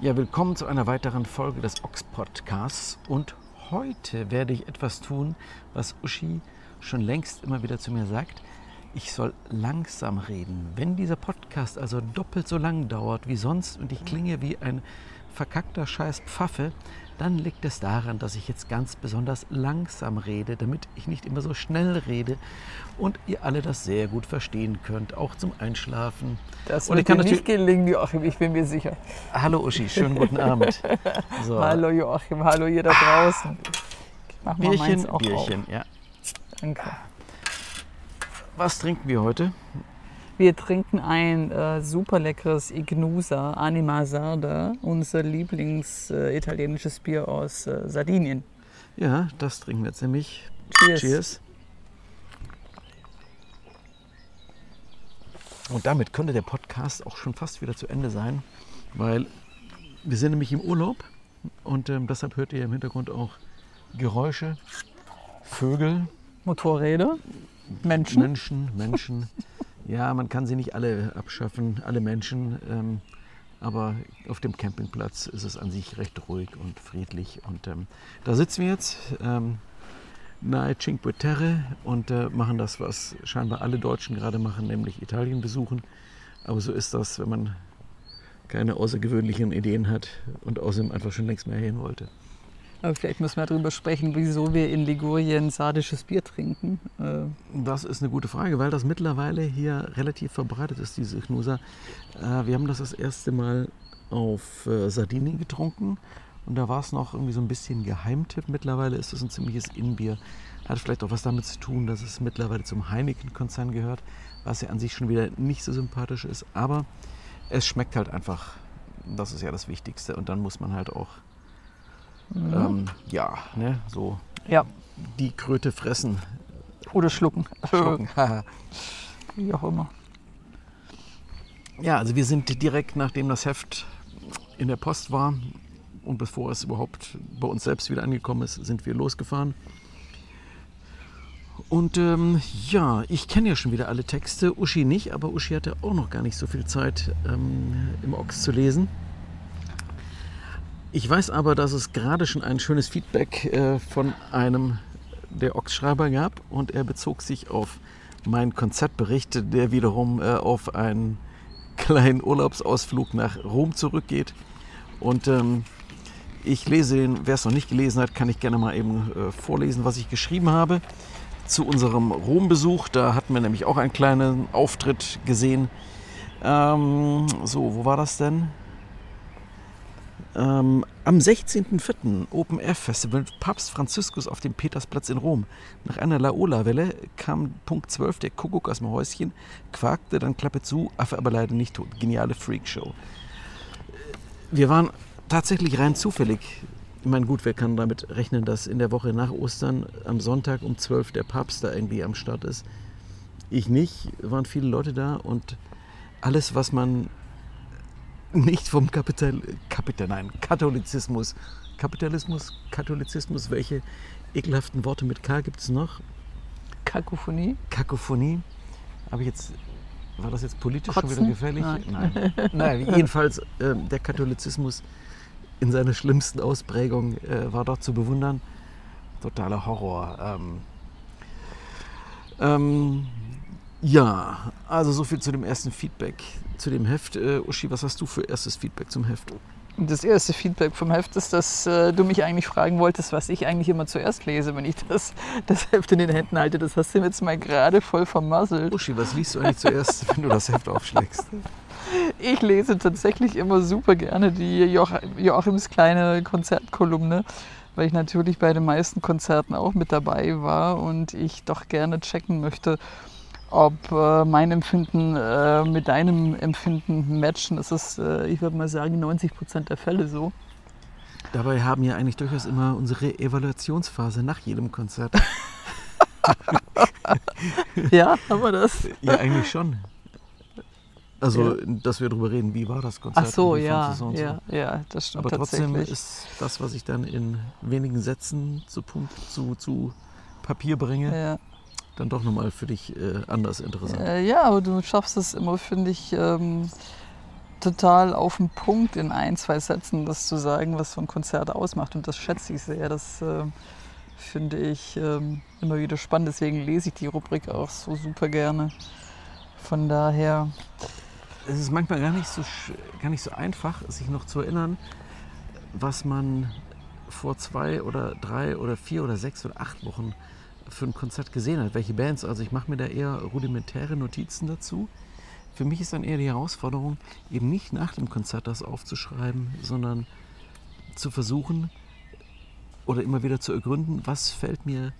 Ja, willkommen zu einer weiteren Folge des Ox Podcasts. Und heute werde ich etwas tun, was Uschi schon längst immer wieder zu mir sagt. Ich soll langsam reden. Wenn dieser Podcast also doppelt so lang dauert wie sonst und ich klinge wie ein verkackter Scheiß Pfaffe, dann liegt es daran, dass ich jetzt ganz besonders langsam rede, damit ich nicht immer so schnell rede und ihr alle das sehr gut verstehen könnt, auch zum Einschlafen. Das Und wird ich kann dir nicht gelingen, Joachim, ich bin mir sicher. Hallo Uschi, schönen guten Abend. So, Hallo Joachim, hallo ihr da draußen. Mal Bierchen, Bierchen, ja. auf. Danke. Was trinken wir heute? Wir trinken ein äh, super leckeres Ignusa Anima Sarda, unser Lieblings äh, italienisches Bier aus äh, Sardinien. Ja, das trinken wir jetzt nämlich. Cheers. Cheers. Und damit könnte der Podcast auch schon fast wieder zu Ende sein, weil wir sind nämlich im Urlaub und ähm, deshalb hört ihr im Hintergrund auch Geräusche, Vögel, Motorräder, Menschen. Menschen, Menschen. Ja, man kann sie nicht alle abschaffen, alle Menschen. Ähm, aber auf dem Campingplatz ist es an sich recht ruhig und friedlich. Und ähm, da sitzen wir jetzt ähm, nahe Cinque Terre und äh, machen das, was scheinbar alle Deutschen gerade machen, nämlich Italien besuchen. Aber so ist das, wenn man keine außergewöhnlichen Ideen hat und außerdem einfach schon längst mehr hin wollte. Aber vielleicht müssen wir darüber sprechen, wieso wir in Ligurien sardisches Bier trinken. Äh, Das ist eine gute Frage, weil das mittlerweile hier relativ verbreitet ist, diese Chnusa. Äh, wir haben das das erste Mal auf äh, Sardinien getrunken und da war es noch irgendwie so ein bisschen Geheimtipp. Mittlerweile ist es ein ziemliches Innenbier. Hat vielleicht auch was damit zu tun, dass es mittlerweile zum Heineken-Konzern gehört, was ja an sich schon wieder nicht so sympathisch ist. Aber es schmeckt halt einfach. Das ist ja das Wichtigste. Und dann muss man halt auch, ähm, ja, ne, so ja, die Kröte fressen. oder schlucken. Schlucken. Wie auch immer. Ja, also wir sind direkt nachdem das Heft in der Post war und bevor es überhaupt bei uns selbst wieder angekommen ist, sind wir losgefahren. Und ähm, ja, ich kenne ja schon wieder alle Texte, Uschi nicht, aber Uschi hatte auch noch gar nicht so viel Zeit ähm, im Ochs zu lesen. Ich weiß aber, dass es gerade schon ein schönes Feedback äh, von einem der Ochs-Schreiber gab und er bezog sich auf meinen Konzertbericht, der wiederum äh, auf einen kleinen Urlaubsausflug nach Rom zurückgeht. Und ähm, ich lese den, wer es noch nicht gelesen hat, kann ich gerne mal eben äh, vorlesen, was ich geschrieben habe zu unserem Rom-Besuch. Da hatten wir nämlich auch einen kleinen Auftritt gesehen. Ähm, so, wo war das denn? Ähm, am 16.04. Open Air Festival Papst Franziskus auf dem Petersplatz in Rom. Nach einer Laola-Welle kam Punkt 12 der Kuckuck aus dem Häuschen, quakte, dann Klappe zu, Affe aber leider nicht tot. Geniale Freakshow. Wir waren tatsächlich rein zufällig. Ich meine, gut, wer kann damit rechnen, dass in der Woche nach Ostern am Sonntag um 12 der Papst da irgendwie am Start ist? Ich nicht, waren viele Leute da und alles, was man nicht vom Kapital, Kapital nein, Katholizismus, Kapitalismus, Katholizismus, welche ekelhaften Worte mit K gibt es noch? Kakophonie. Kakophonie. Habe ich jetzt, war das jetzt politisch schon Kotzen? wieder gefährlich? Nein. Nein. Nein, jedenfalls äh, der Katholizismus in seiner schlimmsten Ausprägung äh, war dort zu bewundern. Totaler Horror. Ähm, ähm, ja, also so viel zu dem ersten Feedback zu dem Heft. Äh, Uschi, was hast du für erstes Feedback zum Heft? Das erste Feedback vom Heft ist, dass äh, du mich eigentlich fragen wolltest, was ich eigentlich immer zuerst lese, wenn ich das, das Heft in den Händen halte. Das hast du mir jetzt mal gerade voll vermasselt. Uschi, was liest du eigentlich zuerst, wenn du das Heft aufschlägst? Ich lese tatsächlich immer super gerne die Joach Joachims kleine Konzertkolumne, weil ich natürlich bei den meisten Konzerten auch mit dabei war und ich doch gerne checken möchte, ob äh, mein Empfinden äh, mit deinem Empfinden matchen. Das ist, äh, ich würde mal sagen, 90 Prozent der Fälle so. Dabei haben wir eigentlich durchaus immer unsere Evaluationsphase nach jedem Konzert. Ja, haben wir das? Ja, eigentlich schon. Also, dass wir darüber reden, wie war das Konzert? Ach so, ja, so und so. ja, ja, das stimmt Aber trotzdem ist das, was ich dann in wenigen Sätzen zu, Punkt, zu, zu Papier bringe, ja. Dann doch nochmal für dich äh, anders interessant. Äh, ja, aber du schaffst es immer, finde ich, ähm, total auf den Punkt in ein, zwei Sätzen das zu sagen, was so ein Konzert ausmacht. Und das schätze ich sehr. Das äh, finde ich äh, immer wieder spannend. Deswegen lese ich die Rubrik auch so super gerne. Von daher. Es ist manchmal gar nicht so, gar nicht so einfach, sich noch zu erinnern, was man vor zwei oder drei oder vier oder sechs oder acht Wochen für ein Konzert gesehen hat. Welche Bands. Also ich mache mir da eher rudimentäre Notizen dazu. Für mich ist dann eher die Herausforderung, eben nicht nach dem Konzert das aufzuschreiben, sondern zu versuchen oder immer wieder zu ergründen, was fällt mir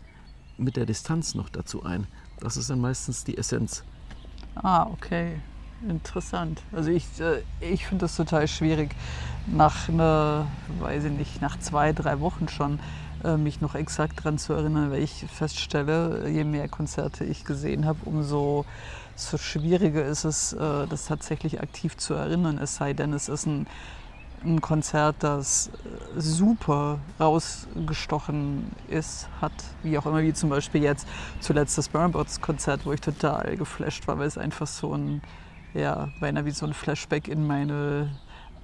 mit der Distanz noch dazu ein. Das ist dann meistens die Essenz. Ah, okay. Interessant. Also ich, äh, ich finde das total schwierig, nach einer, weiß ich nicht, nach zwei, drei Wochen schon mich noch exakt daran zu erinnern, weil ich feststelle, je mehr Konzerte ich gesehen habe, umso so schwieriger ist es, äh, das tatsächlich aktiv zu erinnern, es sei denn, es ist ein, ein Konzert, das äh, super rausgestochen ist, hat, wie auch immer, wie zum Beispiel jetzt zuletzt das Burnbots Konzert, wo ich total geflasht war, weil es einfach so ein, ja, beinahe wie so ein Flashback in meine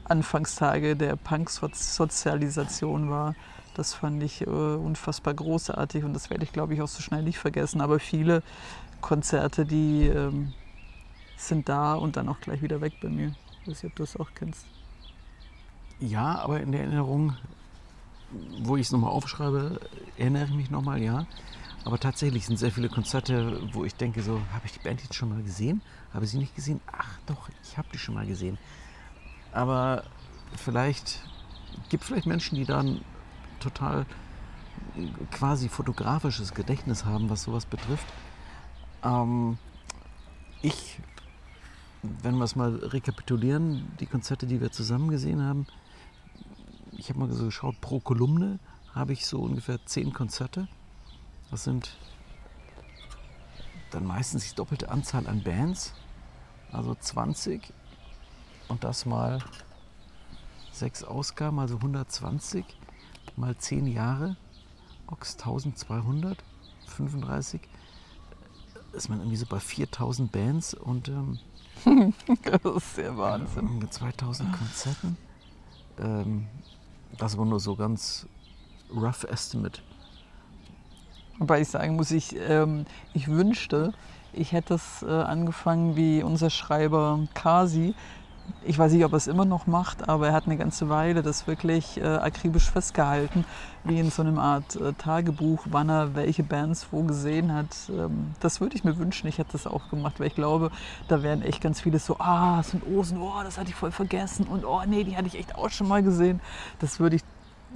Anfangstage der Punk-Sozialisation war. Das fand ich äh, unfassbar großartig und das werde ich, glaube ich, auch so schnell nicht vergessen. Aber viele Konzerte, die ähm, sind da und dann auch gleich wieder weg bei mir. Ich weiß nicht, ob du das auch kennst. Ja, aber in der Erinnerung, wo ich es nochmal aufschreibe, erinnere ich mich nochmal, ja. Aber tatsächlich sind sehr viele Konzerte, wo ich denke, so, habe ich die Band jetzt schon mal gesehen? Habe ich sie nicht gesehen? Ach doch, ich habe die schon mal gesehen. Aber vielleicht gibt es vielleicht Menschen, die dann total quasi fotografisches Gedächtnis haben, was sowas betrifft. Ähm, ich, wenn wir es mal rekapitulieren, die Konzerte, die wir zusammen gesehen haben, ich habe mal so geschaut, pro Kolumne habe ich so ungefähr zehn Konzerte. Das sind dann meistens die doppelte Anzahl an Bands, also 20 und das mal sechs Ausgaben, also 120 mal zehn Jahre, Ox 1200, 35 ist man irgendwie so bei 4000 Bands und ähm, das ist der Wahnsinn. Mit 2000 Konzerten. Ähm, das war nur so ganz rough estimate. Wobei ich sagen muss, ich, ähm, ich wünschte, ich hätte es äh, angefangen wie unser Schreiber Kasi, ich weiß nicht, ob er es immer noch macht, aber er hat eine ganze Weile das wirklich äh, akribisch festgehalten, wie in so einem Art äh, Tagebuch, wann er welche Bands wo gesehen hat. Ähm, das würde ich mir wünschen, ich hätte das auch gemacht, weil ich glaube, da wären echt ganz viele so, ah, so ein Osen, oh, das hatte ich voll vergessen und oh, nee, die hatte ich echt auch schon mal gesehen. Das würde ich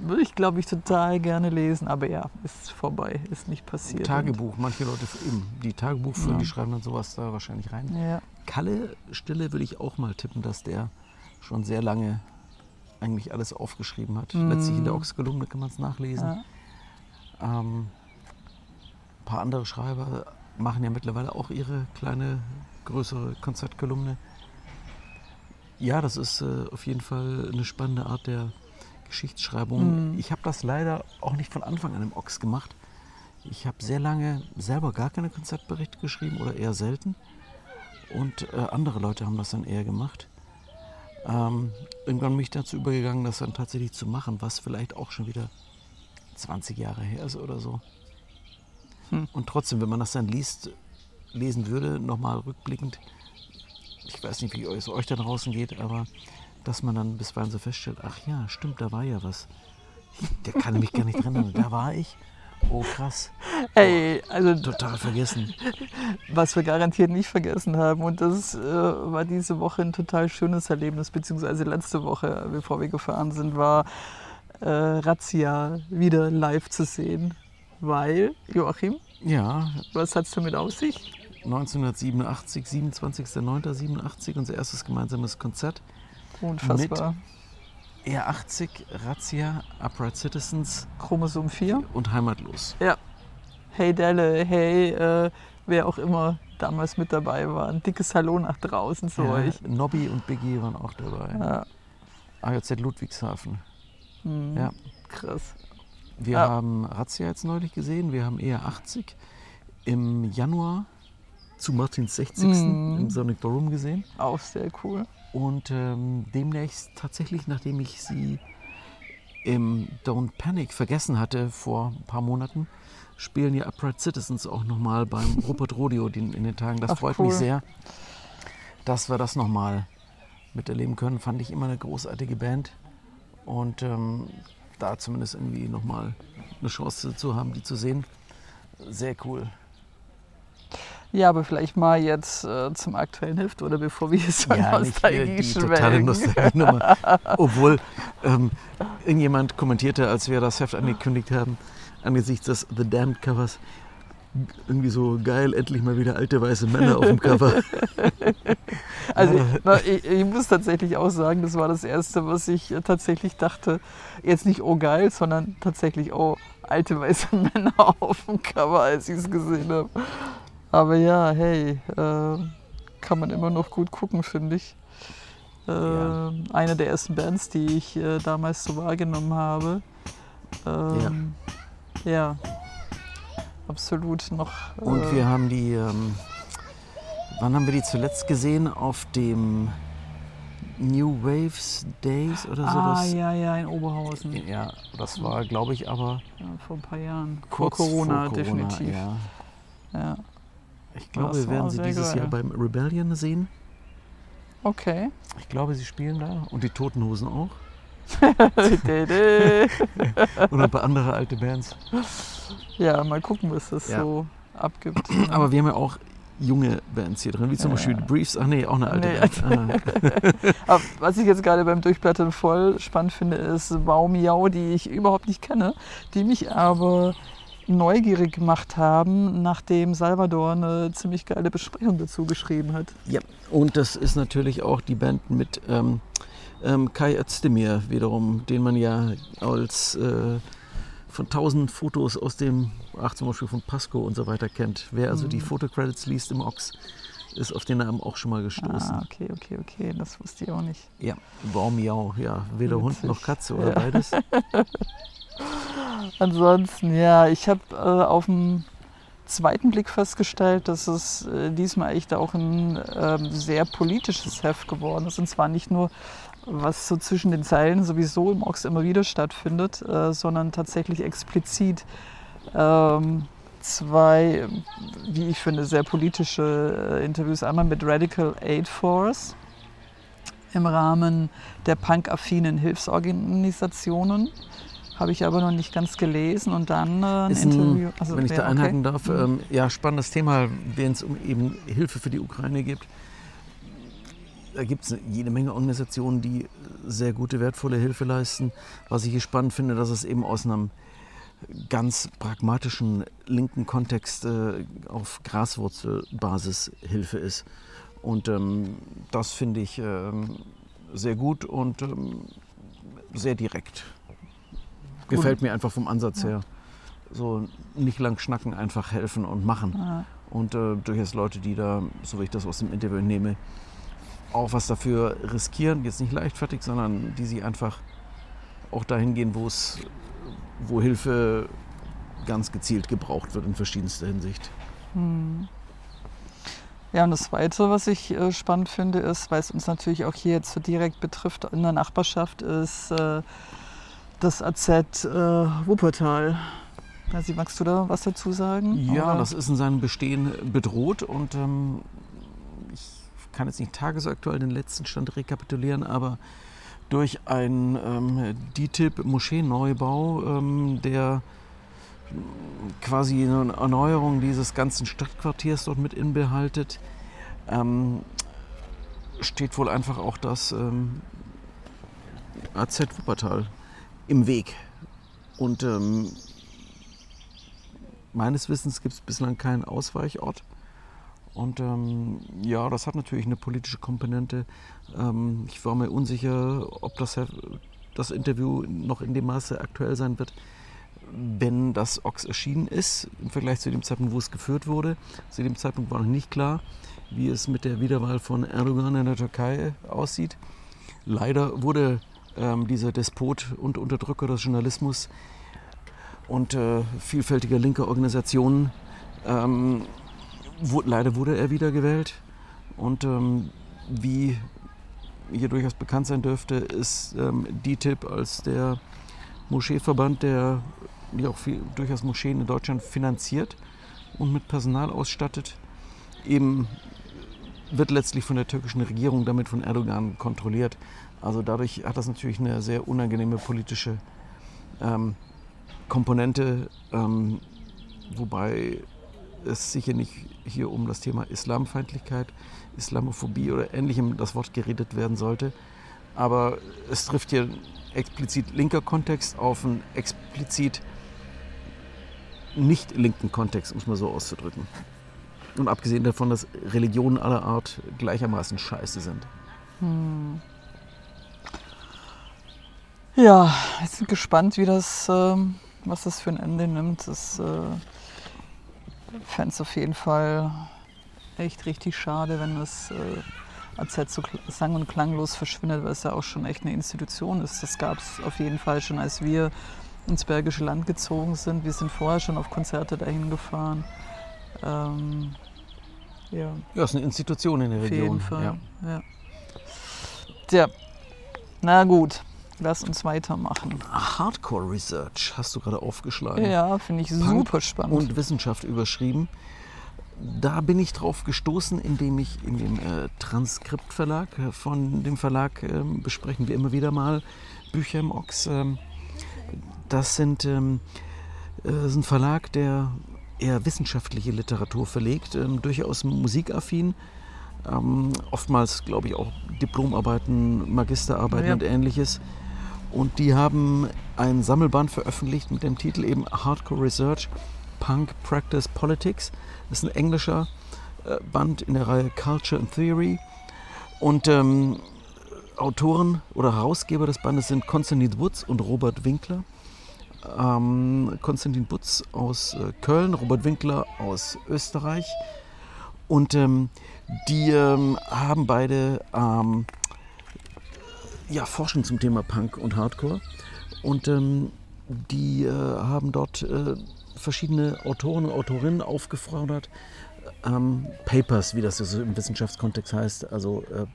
würde ich, glaube ich, total gerne lesen. Aber ja, ist vorbei, ist nicht passiert. Tagebuch, manche Leute eben, die Tagebuch führen, ja. die schreiben dann sowas da wahrscheinlich rein. Ja. Kalle Stille würde ich auch mal tippen, dass der schon sehr lange eigentlich alles aufgeschrieben hat. Mm. Letztlich in der Ox-Kolumne kann man es nachlesen. Ja. Ähm, ein paar andere Schreiber machen ja mittlerweile auch ihre kleine, größere Konzertkolumne. Ja, das ist äh, auf jeden Fall eine spannende Art der Geschichtsschreibung. Mm. Ich habe das leider auch nicht von Anfang an im Ox gemacht. Ich habe sehr lange selber gar keine Konzertberichte geschrieben oder eher selten. Und äh, andere Leute haben das dann eher gemacht. Ähm, irgendwann bin ich dazu übergegangen, das dann tatsächlich zu machen, was vielleicht auch schon wieder 20 Jahre her ist oder so. Hm. Und trotzdem, wenn man das dann liest, lesen würde, nochmal rückblickend, ich weiß nicht, wie es euch da draußen geht, aber dass man dann bisweilen so feststellt, ach ja, stimmt, da war ja was. Der kann mich gar nicht erinnern. Da war ich. Oh, krass. Hey, also. Total vergessen. Was wir garantiert nicht vergessen haben. Und das äh, war diese Woche ein total schönes Erlebnis, beziehungsweise letzte Woche, bevor wir gefahren sind, war äh, Razzia wieder live zu sehen. Weil, Joachim? Ja. Was hat es damit auf sich? 1987, 27.09.87, unser erstes gemeinsames Konzert. Unfassbar. Mit R80, Razzia, Upright Citizens. Chromosom 4. Und Heimatlos. Ja. Hey Delle, hey, äh, wer auch immer damals mit dabei war. Ein dickes Hallo nach draußen zu ja, euch. Nobby und Biggie waren auch dabei. Ja. AJZ Ludwigshafen. Mhm. Ja. Krass. Wir ja. haben Razzia jetzt neulich gesehen. Wir haben ER80 im Januar zu Martins 60. Mhm. im Sonic Dome gesehen. Auch sehr cool. Und ähm, demnächst tatsächlich, nachdem ich sie im Don't Panic vergessen hatte vor ein paar Monaten, spielen ja Upright Citizens auch nochmal beim Rupert Rodeo in, in den Tagen. Das Ach, freut cool. mich sehr, dass wir das nochmal miterleben können. Fand ich immer eine großartige Band. Und ähm, da zumindest irgendwie nochmal eine Chance zu haben, die zu sehen, sehr cool. Ja, aber vielleicht mal jetzt äh, zum aktuellen Heft oder bevor wir so Ja, in nicht die Nostalgie totale. Nostalgie-Nummer. Obwohl ähm, irgendjemand kommentierte, als wir das Heft angekündigt haben, angesichts des The Damned Covers, irgendwie so geil, endlich mal wieder alte weiße Männer auf dem Cover. Also na, ich, ich muss tatsächlich auch sagen, das war das Erste, was ich äh, tatsächlich dachte. Jetzt nicht oh geil, sondern tatsächlich oh alte weiße Männer auf dem Cover, als ich es gesehen habe. Aber ja, hey, äh, kann man immer noch gut gucken, finde ich. Äh, Ja. Eine der ersten Bands, die ich äh, damals so wahrgenommen habe. Ähm, ja. absolut noch. Und äh, wir haben die, ähm, wann haben wir die zuletzt gesehen? Auf dem New Waves Days oder Ah, sowas? ja, ja, in Oberhausen. Ja, das war, glaube ich, aber Ja, vor ein paar Jahren. kurz vor Corona, vor Corona definitiv. Ja. Ja. Ich glaube, wir werden sie dieses geil. Jahr beim Rebellion sehen. Okay. Ich glaube, sie spielen da. Und die Toten Hosen auch. Und ein paar andere alte Bands. ja, mal gucken, was das Ja. so abgibt. Aber wir haben ja auch junge Bands hier drin, wie zum Ja. Beispiel Briefs. Ach nee, auch eine alte Nee. Band. Ah. Was ich jetzt gerade beim Durchblättern voll spannend finde, ist Baumjau, die ich überhaupt nicht kenne, die mich aber neugierig gemacht haben, nachdem Salvador eine ziemlich geile Besprechung dazu geschrieben hat. Ja, und das ist natürlich auch die Band mit ähm, ähm, Kai Özdemir wiederum, den man ja als äh, von tausend Fotos aus dem, ach zum Beispiel von Pasco und so weiter kennt. Wer also Mhm. die Fotocredits liest im Ox, ist auf den Namen auch schon mal gestoßen. Ah, okay, okay, okay, das wusste ich auch nicht. Ja, Baumjau, ja, weder Hund Witzig. noch Katze oder Ja. beides. Ansonsten, ja, ich habe äh, auf dem zweiten Blick festgestellt, dass es äh, diesmal echt auch ein ähm, sehr politisches Heft geworden ist. Und zwar nicht nur, was so zwischen den Zeilen sowieso im Ox immer wieder stattfindet, äh, sondern tatsächlich explizit ähm, zwei, wie ich finde, sehr politische äh, Interviews. Einmal mit Radical Aid Force im Rahmen der punk-affinen Hilfsorganisationen. Habe ich aber noch nicht ganz gelesen und dann äh, ein Ist ein, Interview. also, wenn ich da okay. einhaken darf, Mhm. ähm, ja, spannendes Thema, wenn es um eben Hilfe für die Ukraine geht. Da gibt es jede Menge Organisationen, die sehr gute, wertvolle Hilfe leisten. Was ich hier spannend finde, dass es eben aus einem ganz pragmatischen linken Kontext äh, auf Graswurzelbasis Hilfe ist. Und ähm, das finde ich ähm, sehr gut und ähm, sehr direkt. Gefällt mir einfach vom Ansatz her. So nicht lang schnacken, einfach helfen und machen. Ja. Und äh, durchaus Leute, die da, so wie ich das aus dem Interview nehme, auch was dafür riskieren, jetzt nicht leichtfertig, sondern die sie einfach auch dahin gehen, wo es, wo Hilfe ganz gezielt gebraucht wird in verschiedenster Hinsicht. Hm. Ja, und das Zweite, was ich äh, spannend finde, ist, weil es uns natürlich auch hier jetzt so direkt betrifft in der Nachbarschaft, ist äh, das AZ äh, Wuppertal. Also, magst du da was dazu sagen? Ja, Oder? das ist in seinem Bestehen bedroht und ähm, ich kann jetzt nicht tagesaktuell den letzten Stand rekapitulieren, aber durch einen ähm, DITIB-Moscheeneubau, ähm, der quasi eine Erneuerung dieses ganzen Stadtquartiers dort mit inbehaltet, ähm, steht wohl einfach auch das ähm, AZ Wuppertal im Weg. Und ähm, meines Wissens gibt es bislang keinen Ausweichort. Und ähm, ja, das hat natürlich eine politische Komponente. Ähm, ich war mir unsicher, ob das, das Interview noch in dem Maße aktuell sein wird, wenn das Ox erschienen ist, im Vergleich zu dem Zeitpunkt, wo es geführt wurde. Zu dem Zeitpunkt war noch nicht klar, wie es mit der Wiederwahl von Erdogan in der Türkei aussieht. Leider wurde ähm, dieser Despot und Unterdrücker des Journalismus und äh, vielfältiger linker Organisationen. Ähm, wo, leider wurde er wiedergewählt. Und ähm, wie hier durchaus bekannt sein dürfte, ist ähm, DTIP als der Moscheeverband, der ja auch viel, durchaus Moscheen in Deutschland finanziert und mit Personal ausstattet. Eben wird letztlich von der türkischen Regierung, damit von Erdogan kontrolliert. Also dadurch hat das natürlich eine sehr unangenehme politische ähm, Komponente, ähm, wobei es sicher nicht hier um das Thema Islamfeindlichkeit, Islamophobie oder ähnlichem das Wort geredet werden sollte. Aber es trifft hier explizit linker Kontext auf einen explizit nicht linken Kontext, um es mal so auszudrücken. Und abgesehen davon, dass Religionen aller Art gleichermaßen scheiße sind. Hm. Ja, ich bin gespannt, wie das, ähm, was das für ein Ende nimmt. Das äh, fände es auf jeden Fall echt richtig schade, wenn das äh, AZ so sang- und klanglos verschwindet, weil es ja auch schon echt eine Institution ist. Das gab es auf jeden Fall schon, als wir ins Bergische Land gezogen sind. Wir sind vorher schon auf Konzerte dahin gefahren. Ähm, ja. ja, ist eine Institution in der Region. Auf jeden Fall. Ja. Ja. Tja, na gut. Lass uns weitermachen. Hardcore Research hast du gerade aufgeschlagen. Ja, finde ich Punk super spannend. Und Wissenschaft überschrieben. Da bin ich drauf gestoßen, indem ich in dem äh, Transkriptverlag äh, von dem Verlag äh, besprechen wir immer wieder mal Bücher im Ochs. Ähm, das sind, ähm, äh, ist ein Verlag, der eher wissenschaftliche Literatur verlegt, ähm, durchaus musikaffin. Ähm, oftmals, glaube ich, auch Diplomarbeiten, Magisterarbeiten ja. und ähnliches. Und die haben ein Sammelband veröffentlicht mit dem Titel eben Hardcore Research Punk Practice Politics. Das ist ein englischer äh, Band in der Reihe Culture and Theory. Und ähm, Autoren oder Herausgeber des Bandes sind Konstantin Wutz und Robert Winkler. Ähm, Konstantin Butz aus äh, Köln, Robert Winkler aus Österreich. Und ähm, die ähm, haben beide ähm, ja, forschen zum Thema Punk und Hardcore. Und ähm, die äh, haben dort äh, verschiedene Autoren und Autorinnen aufgefordert, ähm, Papers, wie das so im Wissenschaftskontext heißt, also äh,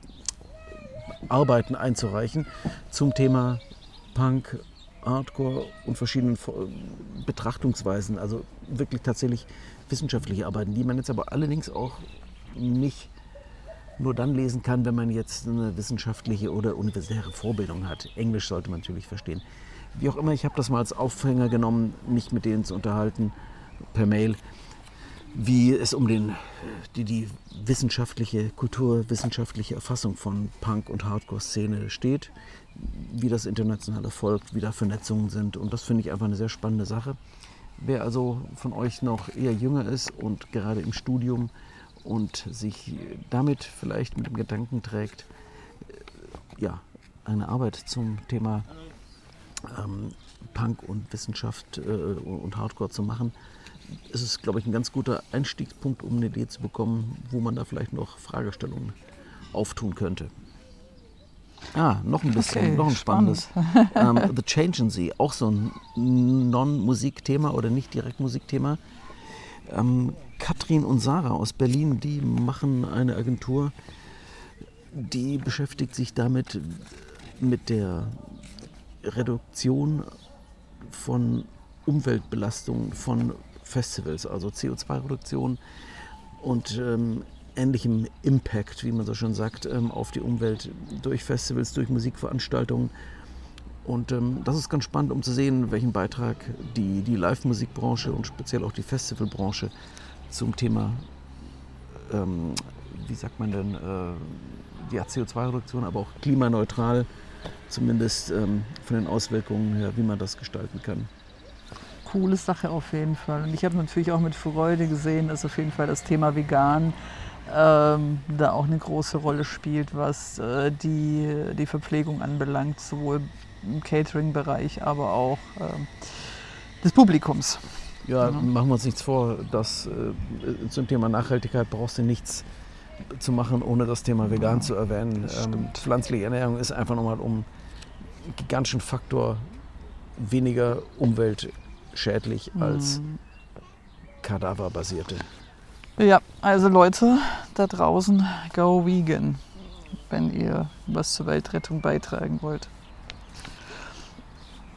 Arbeiten einzureichen zum Thema Punk, Hardcore und verschiedenen Betrachtungsweisen, also wirklich tatsächlich wissenschaftliche Arbeiten, die man jetzt aber allerdings auch nicht nur dann lesen kann, wenn man jetzt eine wissenschaftliche oder universitäre Vorbildung hat. Englisch sollte man natürlich verstehen. Wie auch immer, ich habe das mal als Aufhänger genommen, mich mit denen zu unterhalten per Mail, wie es um den, die, die wissenschaftliche, kulturwissenschaftliche Erfassung von Punk- und Hardcore-Szene steht, wie das international erfolgt, wie da Vernetzungen sind. Und das finde ich einfach eine sehr spannende Sache. Wer also von euch noch eher jünger ist und gerade im Studium und sich damit vielleicht mit dem Gedanken trägt, äh, ja, eine Arbeit zum Thema ähm, Punk und Wissenschaft äh, und Hardcore zu machen, ist es, glaube ich, ein ganz guter Einstiegspunkt, um eine Idee zu bekommen, wo man da vielleicht noch Fragestellungen auftun könnte. Ah, noch ein bisschen, okay, noch ein spannendes. um, ähm, The Change in Sea, auch so ein Non-Musikthema oder nicht direkt Musikthema. Ähm, Katrin und Sarah aus Berlin, die machen eine Agentur, die beschäftigt sich damit mit der Reduktion von Umweltbelastung von Festivals, also CO2-Reduktion und ähm, ähnlichem Impact, wie man so schon sagt, ähm, auf die Umwelt durch Festivals, durch Musikveranstaltungen. Und ähm, das ist ganz spannend, um zu sehen, welchen Beitrag die, die Live-Musikbranche und speziell auch die Festivalbranche zum Thema, ähm, wie sagt man denn, äh, ja, CO2-Reduktion, aber auch klimaneutral, zumindest ähm, von den Auswirkungen her, wie man das gestalten kann. Coole Sache auf jeden Fall. Und ich habe natürlich auch mit Freude gesehen, dass auf jeden Fall das Thema vegan ähm, da auch eine große Rolle spielt, was äh, die, die Verpflegung anbelangt, sowohl im Catering-Bereich, aber auch äh, des Publikums. Ja, genau. machen wir uns nichts vor, dass äh, zum Thema Nachhaltigkeit brauchst du nichts zu machen, ohne das Thema vegan ja, zu erwähnen. Ähm, pflanzliche Ernährung ist einfach nochmal um einen gigantischen Faktor weniger umweltschädlich als mhm. kadaverbasierte. Ja, also Leute da draußen, go vegan. wenn ihr was zur Weltrettung beitragen wollt.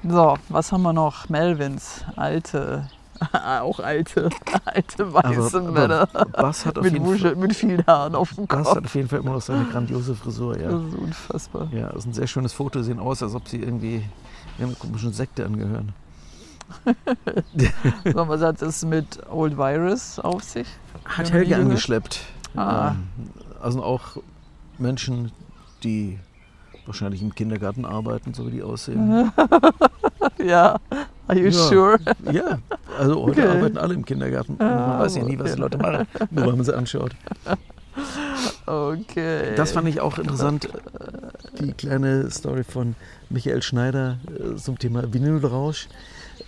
So, was haben wir noch? Melvins, alte, auch alte, alte weiße Aber- Männer. aber Bass hat auf Mit, jeden Wuschel, mit vielen Haaren auf dem Bass Kopf. hat auf jeden Fall immer noch seine grandiose Frisur, ja. Das ist unfassbar. Ja, das ist ein sehr schönes Foto, sehen aus, als ob sie irgendwie einer komischen Sekte angehören. So, was hat es mit Old Virus auf sich? Hat Helge angeschleppt. Ah. Ähm, also auch Menschen, die wahrscheinlich im Kindergarten arbeiten, so wie die aussehen. Ja, are you Ja. sure? Ja, also heute Okay. arbeiten alle im Kindergarten. Ah, Man weiß ja nie, was die Leute machen, nur weil man sie anschaut. Okay. Das fand ich auch interessant, die kleine Story von Michael Schneider äh, zum Thema Vinylrausch.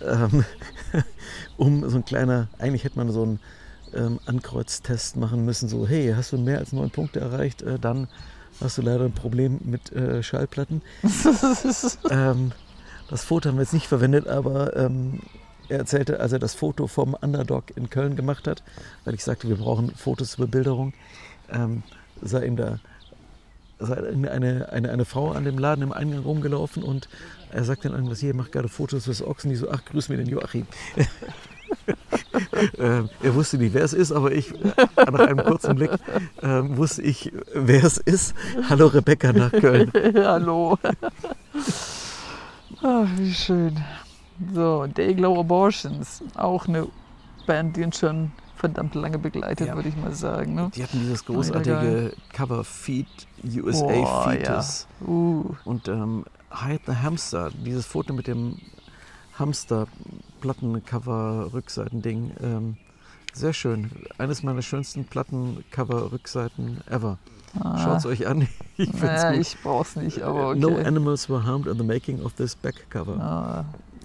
Ähm, um so ein kleiner, eigentlich hätte man so einen ähm, Ankreuztest machen müssen, so hey, hast du mehr als neun Punkte erreicht, äh, dann hast du leider ein Problem mit äh, Schallplatten. ähm, das Foto haben wir jetzt nicht verwendet, aber ähm, er erzählte, als er das Foto vom Underdog in Köln gemacht hat, weil ich sagte, wir brauchen Fotos zur Bebilderung, ähm, sei ihm da sei eine, eine, eine Frau an dem Laden im Eingang rumgelaufen und er sagt dann irgendwas, hier, mach gerade Fotos des Ochsen, die so, ach, grüß mir den Joachim. ähm, er wusste nicht, wer es ist, aber ich, äh, nach einem kurzen Blick, ähm, wusste ich, wer es ist. Hallo Rebecca nach Köln. Hallo. Ach, wie schön. So, Dayglow Abortions. Auch eine Band, die uns schon verdammt lange begleitet, Ja. würde ich mal sagen. Ne? Die hatten dieses großartige Cover Feed, USA Boah, Fetus. Uh, Und ähm, Hide the Hamster, dieses Foto mit dem Hamster, Plattencover, Rückseiten-Ding. Ähm, sehr schön. Eines meiner schönsten Plattencover, Rückseiten ever. Schaut es euch an. Ich naja, ich brauch's nicht, aber okay. No animals were harmed in the making of this back cover, Ah,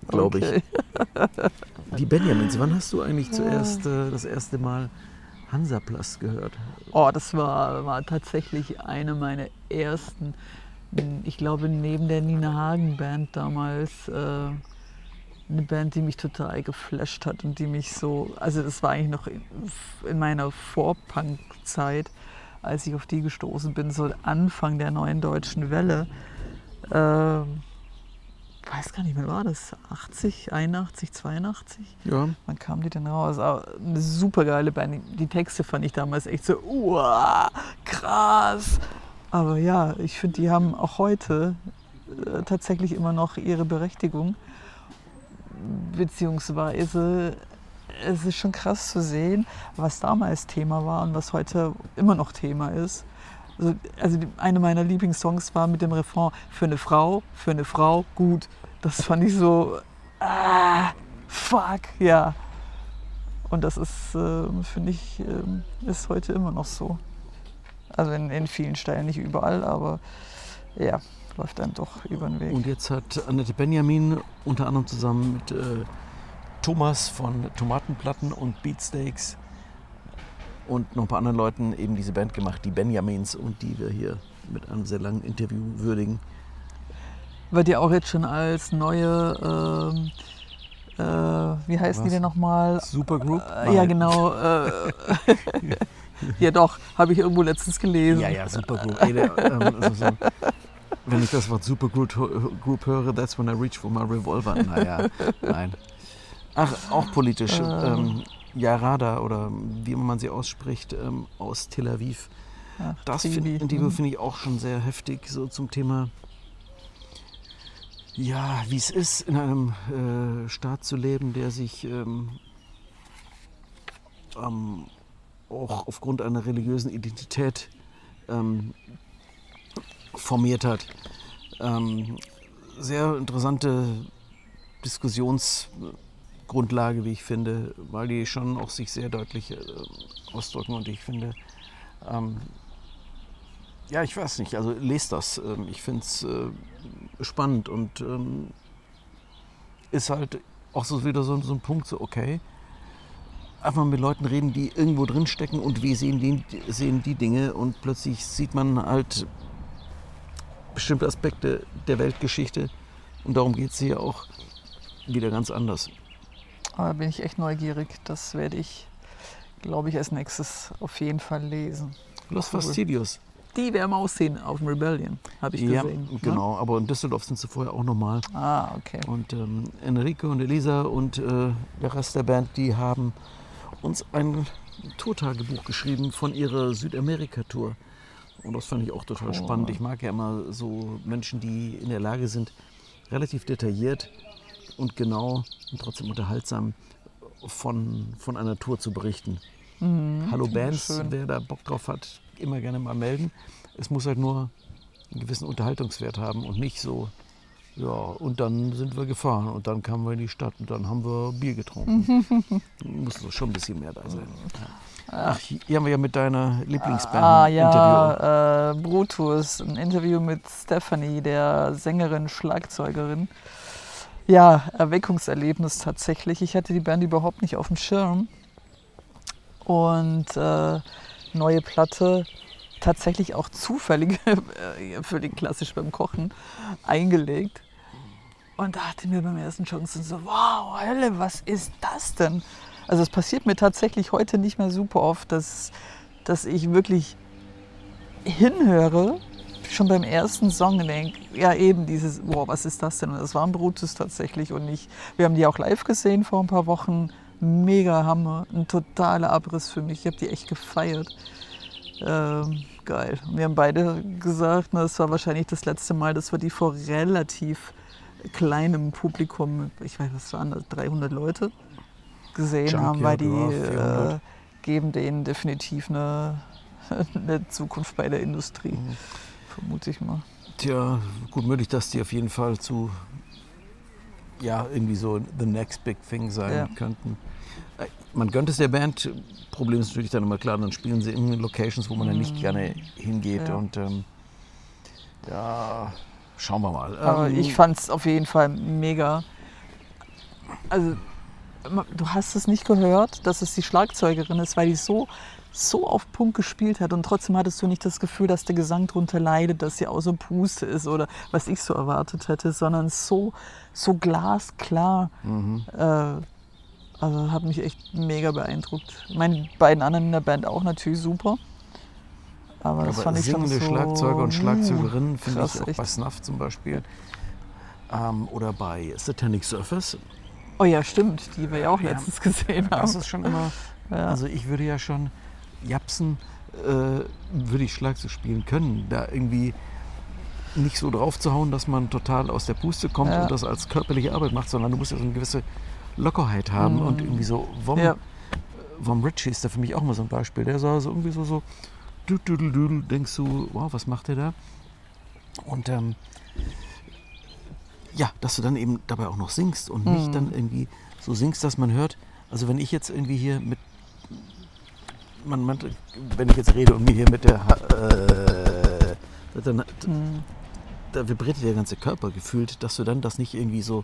glaube okay. ich. Die Benjamins, wann hast du eigentlich zuerst äh, das erste Mal Hansaplast gehört? Oh, das war, war tatsächlich eine meiner ersten, ich glaube neben der Nina Hagen Band damals, äh, eine Band, die mich total geflasht hat und die mich so, also das war eigentlich noch in, in meiner Vorpunk-Zeit, als ich auf die gestoßen bin, so Anfang der neuen deutschen Welle. Ähm, weiß gar nicht mehr, war das 80, 81, 82? Ja, Wann kam die denn raus? Aber eine super geile Band. Die Texte fand ich damals echt so, uah, krass. Aber ja, ich finde, die haben auch heute äh, tatsächlich immer noch ihre Berechtigung. Beziehungsweise es ist schon krass zu sehen, was damals Thema war und was heute immer noch Thema ist. Also, also eine meiner Lieblingssongs war mit dem Refrain für eine Frau, für eine Frau, gut. Das fand ich so, ah, fuck, ja. Und das ist, äh, finde ich, äh, ist heute immer noch so. Also in, in vielen Stellen, nicht überall, aber ja, läuft dann doch über den Weg. und jetzt hat Annette Benjamin unter anderem zusammen mit äh, Thomas von Tomatenplatten und Beatsteaks und noch ein paar anderen Leuten eben diese Band gemacht, die Benjamins, und die wir hier mit einem sehr langen Interview würdigen. Wird ja auch jetzt schon als neue, ähm, äh, wie heißen die Was? denn nochmal? Supergroup? Äh, ja, genau. Äh, ja, doch, habe ich irgendwo letztens gelesen. Ja, ja, Supergroup. Ey, der, ähm, also so, wenn ich das Wort Supergroup hö- Group höre, that's when I reach for my revolver. Naja, nein. Ach, auch politisch. Ähm, Yarada oder wie immer man sie ausspricht, ähm, aus Tel Aviv. Ach, Das find- Mhm. finde ich auch schon sehr heftig, so zum Thema, ja, wie es ist, in einem äh, Staat zu leben, der sich ähm, ähm, auch aufgrund einer religiösen Identität ähm, formiert hat. Ähm, sehr interessante Diskussionsgrundlage, wie ich finde, weil die schon auch sich sehr deutlich äh, ausdrücken und ich finde, ähm, ja, ich weiß nicht, also lest das. Ähm, ich finde es äh, spannend und ähm, ist halt auch so wieder so, so ein Punkt, so okay, einfach mit Leuten reden, die irgendwo drin stecken und wir sehen die, sehen die Dinge und plötzlich sieht man halt bestimmte Aspekte der Weltgeschichte und darum geht es hier auch wieder ganz anders. Da bin ich echt neugierig. Das werde ich, glaube ich, als nächstes auf jeden Fall lesen. Los. Fastidios. die werden wir auch sehen auf dem Rebellion, habe ich ja, gesehen. ne? genau. Aber in Düsseldorf sind sie vorher auch nochmal. Ah, okay. Und ähm, Enrico und Elisa und äh, der Rest der Band, die haben uns ein Tourtagebuch geschrieben von ihrer Südamerika-Tour. Und das fand ich auch total Cool. spannend. Ich mag ja immer so Menschen, die in der Lage sind, relativ detailliert und genau und trotzdem unterhaltsam von, von einer Tour zu berichten. Hallo Bands, Mhm. wer da Bock drauf hat, immer gerne mal melden. Es muss halt nur einen gewissen Unterhaltungswert haben und nicht so, ja, und dann sind wir gefahren und dann kamen wir in die Stadt und dann haben wir Bier getrunken. muss schon ein bisschen mehr da sein. Ach, hier haben wir ja mit deiner Lieblingsband Ah ein Interview. ja, äh, Brutus, ein Interview mit Stephanie, der Sängerin, Schlagzeugerin. Ja, Erweckungserlebnis tatsächlich. Ich hatte die Band überhaupt nicht auf dem Schirm. Und äh, neue Platte tatsächlich auch zufällig, äh, völlig klassisch beim Kochen, eingelegt. Und dachte mir beim ersten Chancen so, wow, Hölle, was ist das denn? Also es passiert mir tatsächlich heute nicht mehr super oft, dass, dass ich wirklich hinhöre, schon beim ersten Song denke, ja eben dieses, wow, was ist das denn? Und das war ein Brutus tatsächlich und ich, wir haben die auch live gesehen vor ein paar Wochen. Mega Hammer, ein totaler Abriss für mich. Ich habe die echt gefeiert. Ähm, geil. Wir haben beide gesagt, na, das war wahrscheinlich das letzte Mal, dass wir die vor relativ kleinem Publikum, ich weiß, was waren das, 300 Leute gesehen haben, weil die Junkyard, ja, 400. äh, geben denen definitiv eine, eine Zukunft bei der Industrie, Mhm. vermute ich mal. Tja, gut möglich, dass die auf jeden Fall zu, ja, irgendwie so the next big thing sein Ja. könnten. Äh, Man gönnt es der Band. Problem ist natürlich dann immer klar, dann spielen sie in Locations, wo man dann nicht gerne hingeht. Ja. Und ähm, ja, schauen wir mal. Aber Ähm, ich fand es auf jeden Fall mega. Also, du hast es nicht gehört, dass es die Schlagzeugerin ist, weil die so, so auf Punkt gespielt hat und trotzdem hattest du nicht das Gefühl, dass der Gesang drunter leidet, dass sie außer Puste ist oder was ich so erwartet hätte, sondern so, so glasklar. mhm. Äh, also hat mich echt mega beeindruckt. Meine beiden anderen in der Band auch natürlich super. Aber das Aber fand ich schon so, Schlagzeuger und uh, Schlagzeugerinnen finde ich auch echt. bei Snuff zum Beispiel. Ähm, oder bei Satanic Surface. Oh ja, stimmt, die wir ja auch Ja. letztens gesehen haben. Das ist schon immer. Ja. Also ich würde ja schon Japsen äh, würde ich Schlagzeug spielen können, da irgendwie nicht so drauf zu hauen, dass man total aus der Puste kommt Ja. und das als körperliche Arbeit macht, sondern du musst ja so eine gewisse Lockerheit haben und irgendwie so Vom, Mhm. Ja. Vom Ritchie ist da für mich auch mal so ein Beispiel. Der sah so irgendwie so so denkst du, wow, was macht der da? Und ähm, ja, dass du dann eben dabei auch noch singst und nicht Mhm. dann irgendwie so singst, dass man hört. Also wenn ich jetzt irgendwie hier mit man, man, wenn ich jetzt rede und mir hier mit der äh, dann, Hm. da vibriert der ganze Körper gefühlt, dass du dann das nicht irgendwie so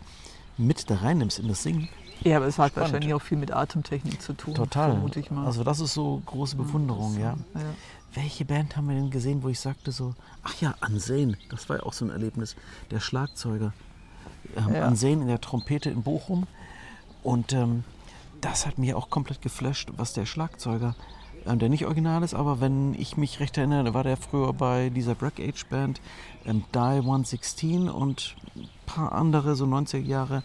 mit da reinnimmst in das Singen. ja, aber es hat Spannend. wahrscheinlich auch viel mit Atemtechnik zu tun. Total. Vermute ich mal. Also das ist so große Bewunderung, ja. ja. Welche Band haben wir denn gesehen, wo ich sagte so, ach ja, Ansehen, das war ja auch so ein Erlebnis. Der Schlagzeuger. Ähm, Ja. Ansehen in der Trompete in Bochum. Und ähm, das hat mich auch komplett geflasht, was der Schlagzeuger, ähm, der nicht original ist, aber wenn ich mich recht erinnere, war der früher bei dieser Break Age Band ähm, Die 116 und ein paar andere, so 90er Jahre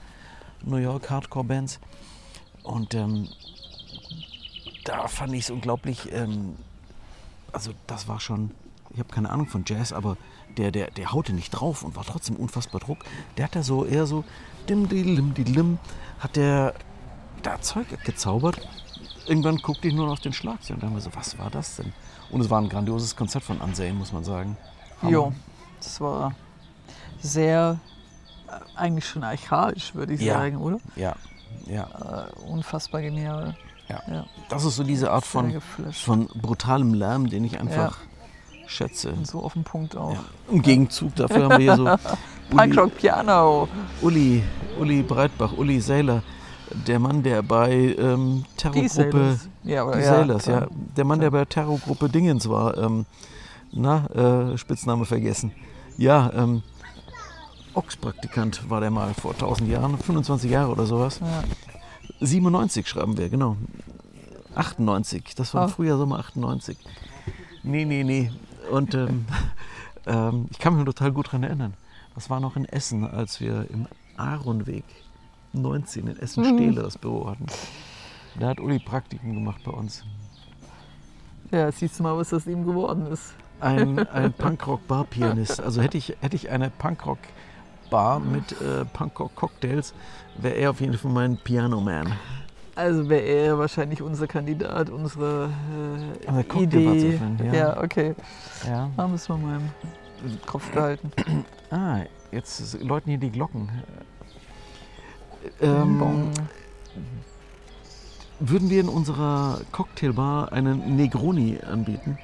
New York Hardcore Bands. Und ähm, da fand ich es unglaublich, ähm, also das war schon, ich habe keine Ahnung von Jazz, aber der, der, der haute nicht drauf und war trotzdem unfassbar Druck. Der hat da so eher so dim dim dim dim hat der da Zeug gezaubert. Irgendwann guckte ich nur noch auf den Schlagzeug und dachte mir so, was war das denn? Und es war ein grandioses Konzert von Ansehen, muss man sagen. Hammer. Jo, das war sehr, äh, eigentlich schon archaisch, würde ich Ja. sagen, oder? Ja, ja, Äh, unfassbar genial. ja. Ja. Das ist so diese Art von, von brutalem Lärm, den ich einfach schätze. So auf den Punkt auch. Ja. Im Gegenzug dafür haben wir hier so Punkrock Piano. Uli, Uli Breitbach, Uli Sailor, der Mann, der bei ähm, Die Terrorgruppe Sailors. Ja, Die ja, Sailors, ja. Der Mann, der bei Terrorgruppe Dingens war. Ähm, na, äh, Spitzname vergessen. Ja, ähm, Ochs-Praktikant war der mal vor 1000 Jahren, 25 Jahre oder sowas. Ja. 97 schreiben wir, genau. 98, das war im Ah. Frühjahr, Sommer 98. Nee, nee, nee. Und ähm, ähm, ich kann mich total gut daran erinnern. Das war noch in Essen, als wir im Aaronweg 19 in Essen-Stehle das Büro hatten. Da hat Uli Praktiken gemacht bei uns. Ja, siehst du mal, was aus ihm geworden ist. Ein, ein Punkrock-Bar-Pianist. Also hätte ich, hätte ich eine Punkrock-Bar mit äh, Punkrock-Cocktails, wäre er auf jeden Fall mein Piano-Man. Also wäre er wahrscheinlich unser Kandidat, unsere äh, zu Idee. finden, ja. ja. okay. Ja. Da müssen wir mal im Kopf behalten. Ah, jetzt läuten hier die Glocken. Ähm, Bong. würden wir in unserer Cocktailbar einen Negroni anbieten?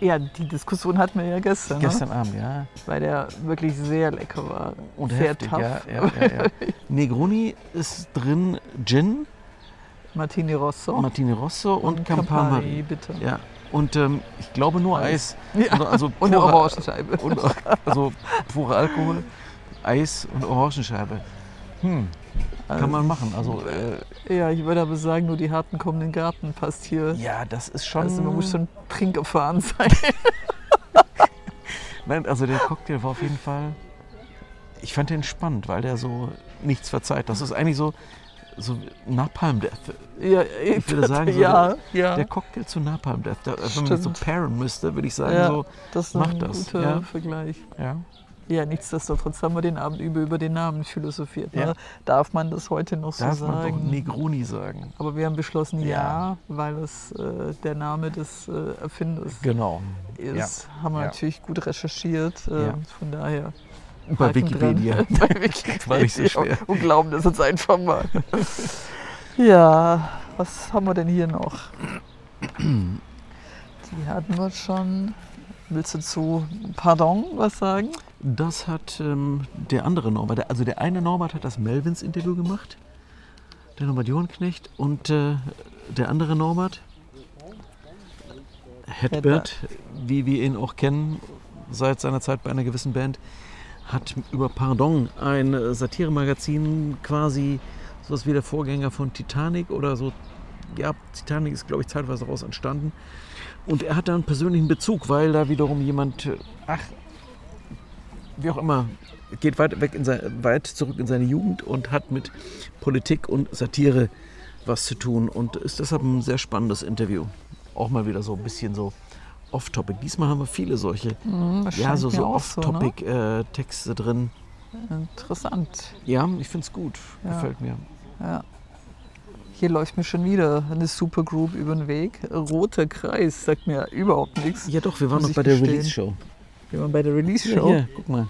Ja, die Diskussion hatten wir ja gestern, Gestern Abend, ja. Ne? weil der wirklich sehr lecker war. Und sehr heftig, tough. ja, ja, ja. Negroni ist drin Gin, Martini Rosso Martini Rosso und, Campari. bitte. Ja. Und ähm, ich glaube nur Eis. Ja. Also, also Und eine Orangenscheibe. Und, also pure Alkohol, Eis und Orangenscheibe. Hm, kann man machen. Also äh, Ja, ich würde aber sagen, nur die harten kommen in den Garten passt hier. ja, das ist schon. Also man muss schon trinkerfahren sein. Nein, also der Cocktail war auf jeden Fall. Ich fand den spannend, weil der so nichts verzeiht. Das ist eigentlich so, so Napalm Death. ja, Ich würde sagen, so ja, ja. Der Cocktail zu Napalm Death. Da, wenn man das so Stimmt. pairen müsste, würde ich sagen, Ja. so. das macht das, guter ja. Vergleich. Ja. Ja, nichtsdestotrotz haben wir den Abend über, über den Namen philosophiert. Ne? Ja. Darf man das heute noch so Darf man doch sagen? Negroni sagen. Aber wir haben beschlossen, ja, Ja. weil es äh, der Name des äh, Erfinders Genau. ist. Haben wir Ja. natürlich gut recherchiert. Äh, Ja. Von daher. Bei Wikipedia. Bei Wikipedia. War nicht so schwer. Und glauben das jetzt einfach mal. ja, was haben wir denn hier noch? Die hatten wir schon. Willst du zu Pardon was sagen? Das hat ähm, der andere Norbert, also der eine Norbert hat das Melvins-Interview gemacht, der Norbert Johnknecht, und äh, der andere Norbert, Hedbert, wie wir ihn auch kennen, seit seiner Zeit bei einer gewissen Band, hat über Pardon ein äh, Satiremagazin quasi sowas wie der Vorgänger von Titanic oder so. Ja, Titanic ist, glaube ich, zeitweise daraus entstanden. Und er hat da einen persönlichen Bezug, weil da wiederum jemand, äh, ach, wie auch immer, geht weit, weg in sein, weit zurück in seine Jugend und hat mit Politik und Satire was zu tun und ist deshalb ein sehr spannendes Interview. Auch mal wieder so ein bisschen so off-topic. Diesmal haben wir viele solche, Mhm, ja, scheint so, mir so ne? off-topic-Texte drin. Interessant. Ja, ich finde es gut. Ja. Gefällt mir. Ja. Hier läuft mir schon wieder eine Supergroup über den Weg. Roter Kreis sagt mir überhaupt nichts. Ja, doch, wir waren noch bei der. Release-Show. Wir waren bei der Release-Show. Hier, guck mal.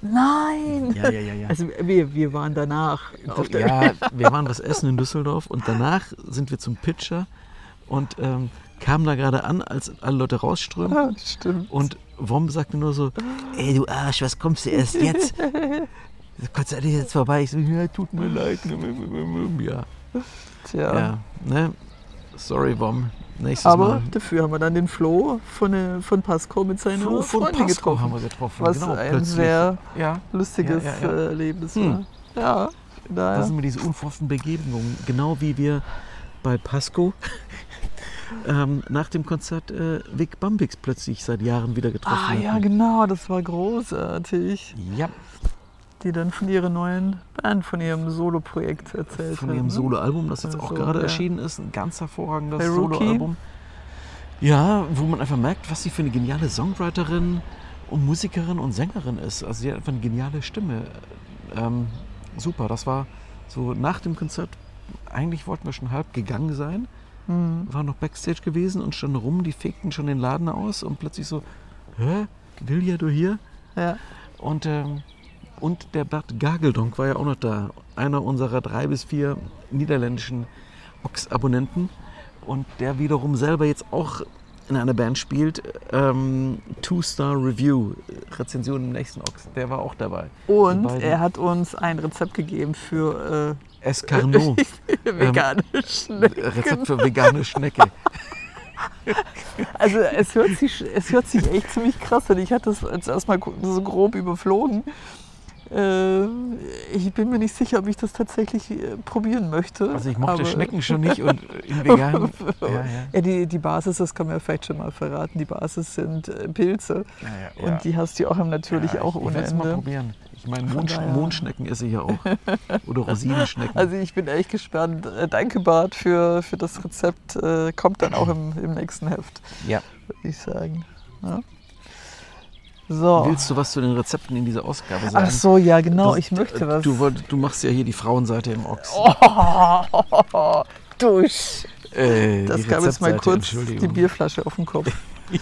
Nein! Ja, ja, ja, ja. Also wir, wir waren danach auf der ja, wir waren was essen in Düsseldorf und danach sind wir zum Pitcher und ähm, kamen da gerade an, als alle Leute rausströmen. Ah, stimmt. Und Wom sagte nur so, ey du Arsch, was kommst du erst jetzt? Das Konzert ist jetzt vorbei. Ich so, ja, tut mir leid. Ja, Tja. ja ne? Sorry, Wom. Nächstes Aber Mal. dafür haben wir dann den Flo von, äh, von Pasco mit seiner Flo von Freundin Pasco getroffen. haben wir getroffen. was genau, ein plötzlich. sehr Ja, lustiges Ja, ja, äh, Erlebnis Hm. war. Ja, daher. das sind mir diese unverhofften Begegnungen. Genau wie wir bei Pasco ähm, nach dem Konzert äh, Vic Bambix plötzlich seit Jahren wieder getroffen Ah ja, hatten. genau, das war großartig. Ja, Die dann von ihrer neuen Band, von ihrem Solo-Projekt erzählt von ihrem ne? Soloalbum, das jetzt auch Also, gerade ja. erschienen ist. Ein ganz hervorragendes. Soloalbum. Ja, wo man einfach merkt, was sie für eine geniale Songwriterin und Musikerin und Sängerin ist. Also sie hat einfach eine geniale Stimme. Ähm, super, das war so nach dem Konzert. Eigentlich wollten wir schon halb gegangen sein. Mhm. waren noch Backstage gewesen und standen rum, die fegten schon den Laden aus und plötzlich so, hä, Vilja, du hier? Ja. Und, ähm, und der Bert Gageldonk war ja auch noch da, einer unserer drei bis vier niederländischen Ox-Abonnenten und der wiederum selber jetzt auch in einer Band spielt, ähm, Two-Star Review, Rezension im nächsten Ox, der war auch dabei. Und er hat uns ein Rezept gegeben für Escarnot, äh, vegane Schnecken. Rezept für vegane Schnecke. Also es hört, sich, es hört sich echt ziemlich krass an. Ich hatte es jetzt erstmal so grob überflogen. Äh, ich bin mir nicht sicher, ob ich das tatsächlich äh, probieren möchte. Also ich mochte Schnecken schon nicht und in vegan. ja, ja. Ja, die, die Basis, das kann man ja vielleicht schon mal verraten, die Basis sind äh, Pilze. Ja. Und die hast du auch natürlich auch ohne ich werd's mal Ende. probieren. Ich meine, daher- Mondschnecken esse ich ja auch. Oder Rosinenschnecken. Also ich bin echt gespannt. Äh, Danke Bart für, für das Rezept. Äh, kommt dann auch im, im nächsten Heft, ja. würde ich sagen. Ja. So. Willst du was zu den Rezepten in dieser Ausgabe sagen? Ach so, ja genau, Das- ich möchte was. Du, du machst ja hier die Frauenseite im Ochs. Oh, Dusch. Äh, Das gab jetzt mal kurz die. Bierflasche auf den Kopf.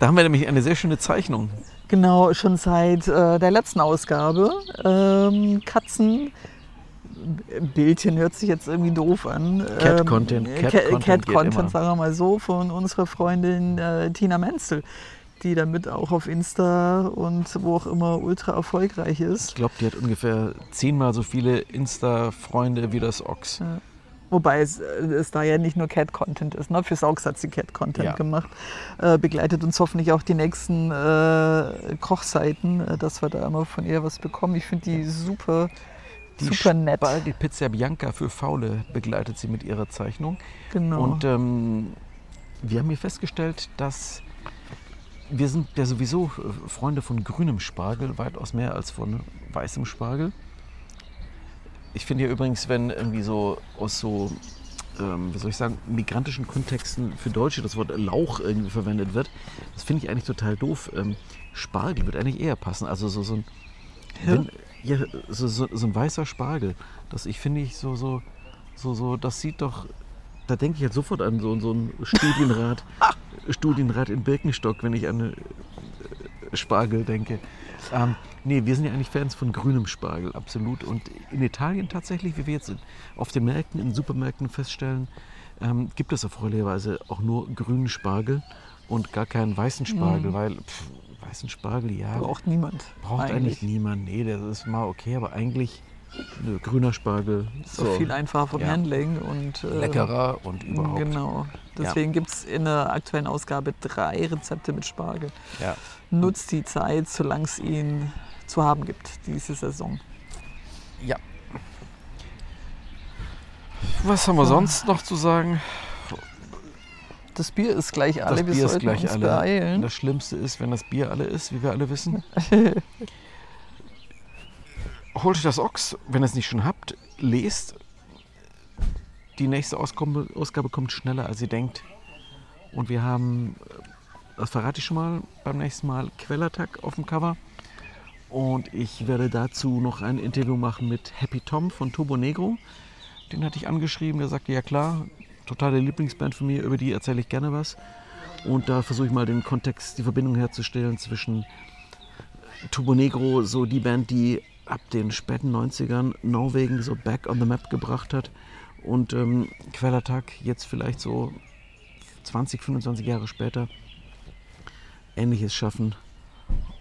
Da haben wir nämlich eine sehr schöne Zeichnung. Genau, schon seit äh, der letzten Ausgabe. Ähm, Katzen. Bildchen hört sich jetzt irgendwie doof an. Cat Ähm, Content, Cat Ca- Content Cat sagen wir mal so, von unserer Freundin äh, Tina Menzel, die damit auch auf Insta und wo auch immer ultra erfolgreich ist. Ich glaube, die hat ungefähr zehnmal so viele Insta-Freunde wie das Ochs. Wobei es, äh, es da ja nicht nur Cat-Content ist. Ne? Für Saugs hat sie Cat-Content Ja. gemacht. Äh, begleitet uns hoffentlich auch die nächsten äh, Kochseiten, äh, dass wir da immer von ihr was bekommen. Ich finde die super, Die super nett. Spargelpizza Bianca für Faule begleitet sie mit ihrer Zeichnung. Genau. Und ähm, wir haben hier festgestellt, dass wir sind ja sowieso äh, Freunde von grünem Spargel, weitaus mehr als von weißem Spargel. Ich finde ja übrigens, wenn irgendwie so aus so, ähm, wie soll ich sagen, migrantischen Kontexten für Deutsche das Wort Lauch irgendwie verwendet wird, das finde ich eigentlich total doof. Ähm, Spargel wird eigentlich eher passen. Also so, so ein, wenn, ja, so, so, so ein weißer Spargel. Das ich finde ich so, so, so, so, das sieht doch, da denke ich halt sofort an so, so ein Studienrat, Studienrat in Birkenstock, wenn ich an äh, Spargel denke. Ähm, nee, wir sind ja eigentlich Fans von grünem Spargel, absolut. Und in Italien tatsächlich, wie wir jetzt auf den Märkten, in Supermärkten feststellen, ähm, gibt es erfreulicherweise auch nur grünen Spargel und gar keinen weißen Spargel, weil pff, weißen Spargel, ja, Braucht niemand. braucht eigentlich. niemand. Nee, das ist mal okay, aber eigentlich nö, grüner Spargel. Ist auch viel einfacher vom Ja. Handling und äh, leckerer und überhaupt. Genau. Deswegen gibt es in der aktuellen Ausgabe drei Rezepte mit Spargel. Ja. Nutzt die Zeit, solange es ihn zu haben gibt, diese Saison. ja. Was haben wir sonst noch zu sagen? Das Bier ist gleich alle, das wir Bier ist sollten gleich uns alle. beeilen. Das Schlimmste ist, wenn das Bier alle ist, wie wir alle wissen. Holt euch das Ochs, wenn ihr es nicht schon habt, lest. Die nächste Ausgabe, Ausgabe kommt schneller, als ihr denkt. Und wir haben, äh, das verrate ich schon mal, beim nächsten Mal Quellattack auf dem Cover. Und ich werde dazu noch ein Interview machen mit Happy Tom von Turbo Negro. Den hatte ich angeschrieben, der sagte, ja klar, totale Lieblingsband von mir, über die erzähle ich gerne was. Und da versuche ich mal den Kontext, die Verbindung herzustellen zwischen Turbo Negro, so die Band, die ab den späten 90ern Norwegen so back on the map gebracht hat. Und ähm, Quellattack jetzt vielleicht so 20, 25 Jahre später Ähnliches schaffen.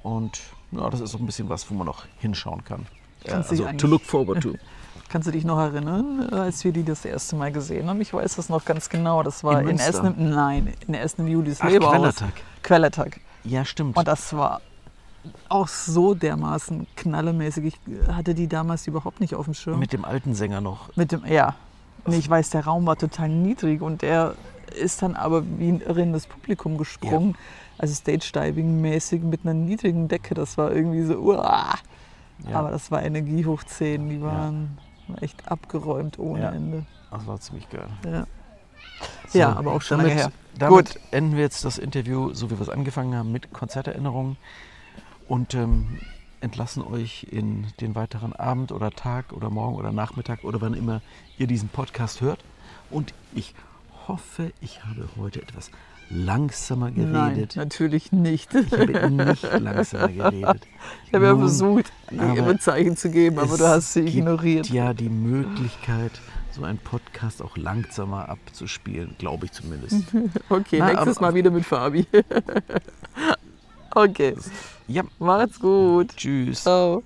Und ja, das ist auch ein bisschen was, wo man noch hinschauen kann. Kannst also to look forward to. Kannst du dich noch erinnern, als wir die das erste Mal gesehen haben? Ich weiß das noch ganz genau. Das war In in? Essen, im- nein, in Essen im Julius Ach, Leberhaus. Quellattack. Quellattack. Ja, stimmt. Und das war auch so dermaßen knallemäßig. Ich hatte die damals überhaupt nicht auf dem Schirm. Mit dem alten Sänger noch. Mit dem, ja. Nee, ich weiß, der Raum war total niedrig und der ist dann aber wie ein Irre in das Publikum gesprungen. Also Stage-Diving-mäßig mit einer niedrigen Decke. Das war irgendwie so, uah. Ja, Aber das war Energie hoch 10. Die waren echt abgeräumt ohne Ja. Ende. das war ziemlich geil. Ja. So, Ja, aber auch schon damit, lange her. Damit enden wir jetzt das Interview, so wie wir es angefangen haben, mit Konzerterinnerungen und ähm, entlassen euch in den weiteren Abend oder Tag oder Morgen oder Nachmittag oder wann immer ihr diesen Podcast hört. Und ich hoffe, ich habe heute etwas langsamer Nein, geredet. natürlich nicht. Ich habe nicht langsamer geredet. Ich habe ja Nun, versucht, aber immer Zeichen zu geben, aber du es hast sie gibt ignoriert. ja die Möglichkeit, so einen Podcast auch langsamer abzuspielen, glaube ich zumindest. Okay, Na, nächstes aber- Mal wieder mit Fabi. okay, Ja, macht's gut. tschüss. Ciao.